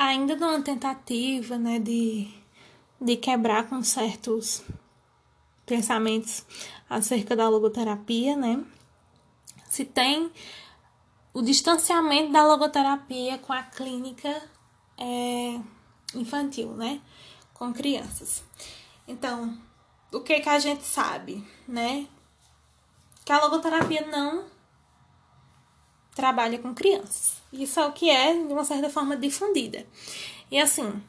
ainda numa tentativa, né, de, de quebrar com certos pensamentos acerca da logoterapia, né, se tem o distanciamento da logoterapia com a clínica é, infantil, né, com crianças. Então, o que que a gente sabe, né? Que a logoterapia não trabalha com crianças. Isso é o que é, de uma certa forma, difundida. E assim,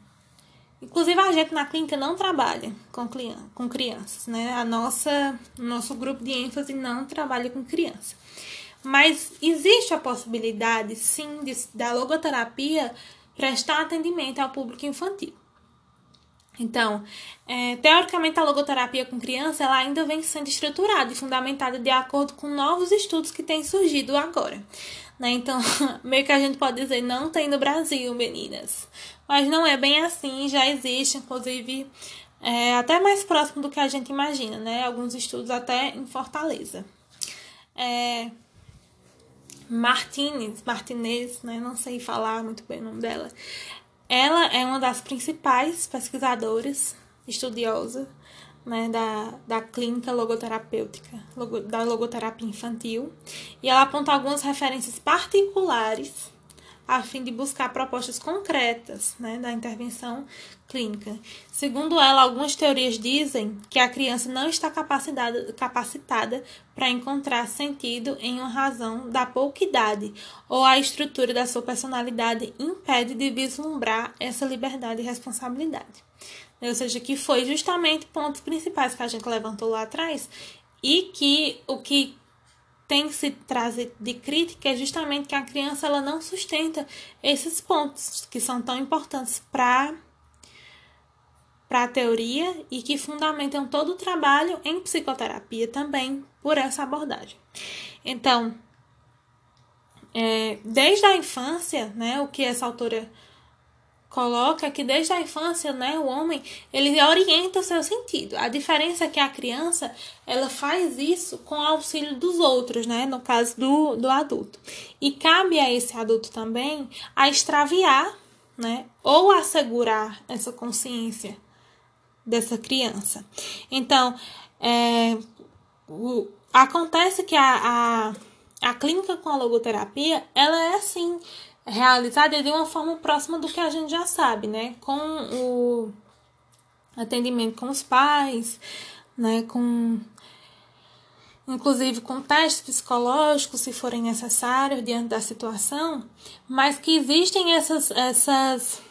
inclusive a gente na clínica não trabalha com, com crianças, né? A nossa, nosso grupo de ênfase não trabalha com criança. Mas existe a possibilidade, sim, de, da logoterapia prestar atendimento ao público infantil. Então, é, teoricamente, a logoterapia com criança ela ainda vem sendo estruturada e fundamentada de acordo com novos estudos que têm surgido agora. Né? Então, meio que a gente pode dizer, não tem no Brasil, meninas. Mas não é bem assim, já existe, inclusive, é, até mais próximo do que a gente imagina, né? Alguns estudos até em Fortaleza. É, Martinez, Martinez, né? Não sei falar muito bem o nome dela. Ela é uma das principais pesquisadoras estudiosa né, da, da clínica logoterapêutica, logo, da logoterapia infantil, e ela aponta algumas referências particulares a fim de buscar propostas concretas né, da intervenção clínica. Segundo ela, algumas teorias dizem que a criança não está capacitada, capacitada para encontrar sentido em uma razão da pouca idade, ou a estrutura da sua personalidade impede de vislumbrar essa liberdade e responsabilidade. Ou seja, que foi justamente pontos principais que a gente levantou lá atrás e que o que tem que se trazer de crítica é justamente que a criança ela não sustenta esses pontos que são tão importantes para para a teoria e que fundamentam todo o trabalho em psicoterapia também por essa abordagem. Então, é, desde a infância, né, o que essa autora coloca que desde a infância, né, o homem, ele orienta o seu sentido. A diferença é que a criança, ela faz isso com o auxílio dos outros, né, no caso do, do adulto. E cabe a esse adulto também a extraviar, né, ou assegurar essa consciência dessa criança. Então, é, o, acontece que a, a, a clínica com a logoterapia, ela é assim, realizada de uma forma próxima do que a gente já sabe, né? Com o atendimento com os pais, né? Com inclusive com testes psicológicos, se forem necessários diante da situação, mas que existem essas, essas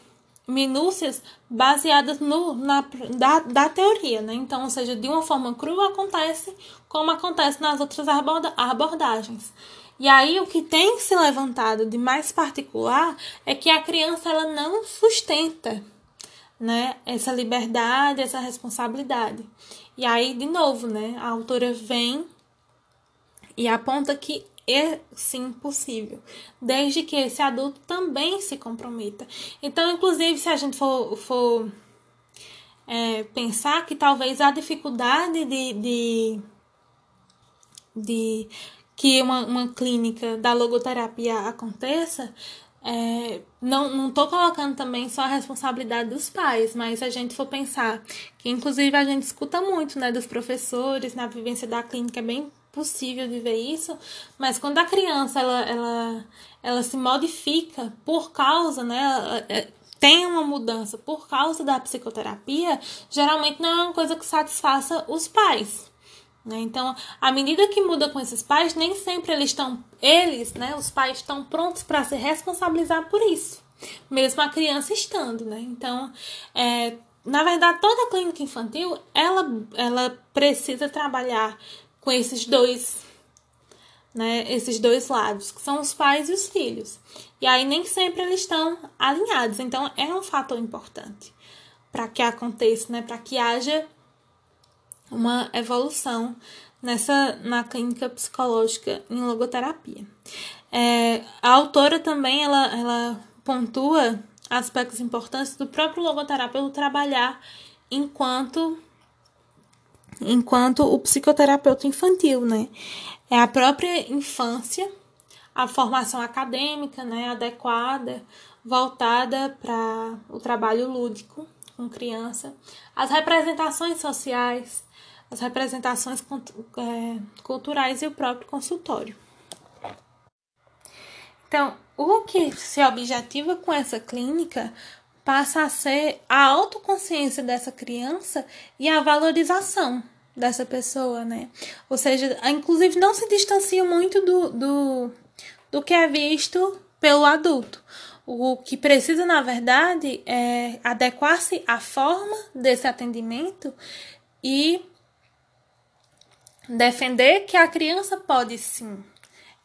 minúcias baseadas no, na, da, da teoria, né? Então, ou seja, de uma forma crua acontece como acontece nas outras abordagens. E aí o que tem se levantado de mais particular é que a criança ela não sustenta, né, essa liberdade, essa responsabilidade. E aí de novo, né, a autora vem e aponta que é sim possível, desde que esse adulto também se comprometa. Então, inclusive, se a gente for, for é, pensar que talvez a dificuldade de, de, de que uma, uma clínica da logoterapia aconteça, é, não estou colocando também só a responsabilidade dos pais, mas se a gente for pensar que, inclusive, a gente escuta muito né, dos professores, na vivência da clínica é bem possível de ver isso, mas quando a criança ela, ela, ela se modifica por causa, né, é, tem uma mudança por causa da psicoterapia, geralmente não é uma coisa que satisfaça os pais. Né? Então, à medida que muda com esses pais, nem sempre eles estão, eles, né, os pais estão prontos para se responsabilizar por isso, mesmo a criança estando, né? Então, é, na verdade, toda a clínica infantil, ela, ela precisa trabalhar com esses dois, né, esses dois lados, que são os pais e os filhos. E aí nem sempre eles estão alinhados, então é um fator importante para que aconteça, né, para que haja uma evolução nessa na clínica psicológica em logoterapia. É, a autora também ela, ela pontua aspectos importantes do próprio logoterapeuta trabalhar enquanto enquanto o psicoterapeuta infantil, né? É a própria infância, a formação acadêmica, né, adequada, voltada para o trabalho lúdico com criança, as representações sociais, as representações é, culturais e o próprio consultório. Então, o que se objetiva com essa clínica passa a ser a autoconsciência dessa criança e a valorização dessa pessoa, né? Ou seja, inclusive não se distancia muito do, do, do que é visto pelo adulto. O que precisa, na verdade, é adequar-se à forma desse atendimento e defender que a criança pode sim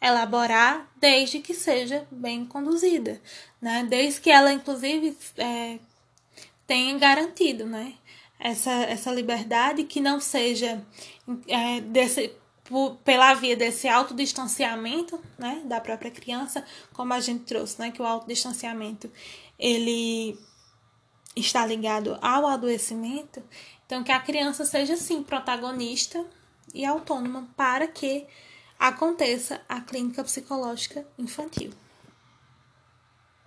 elaborar desde que seja bem conduzida, né? Desde que ela, inclusive, é, tenha garantido, né? Essa, essa liberdade que não seja é, desse, por, pela via desse autodistanciamento, né? Da própria criança, como a gente trouxe, né? Que o autodistanciamento, ele está ligado ao adoecimento. Então, que a criança seja, sim, protagonista e autônoma para que aconteça a clínica psicológica infantil.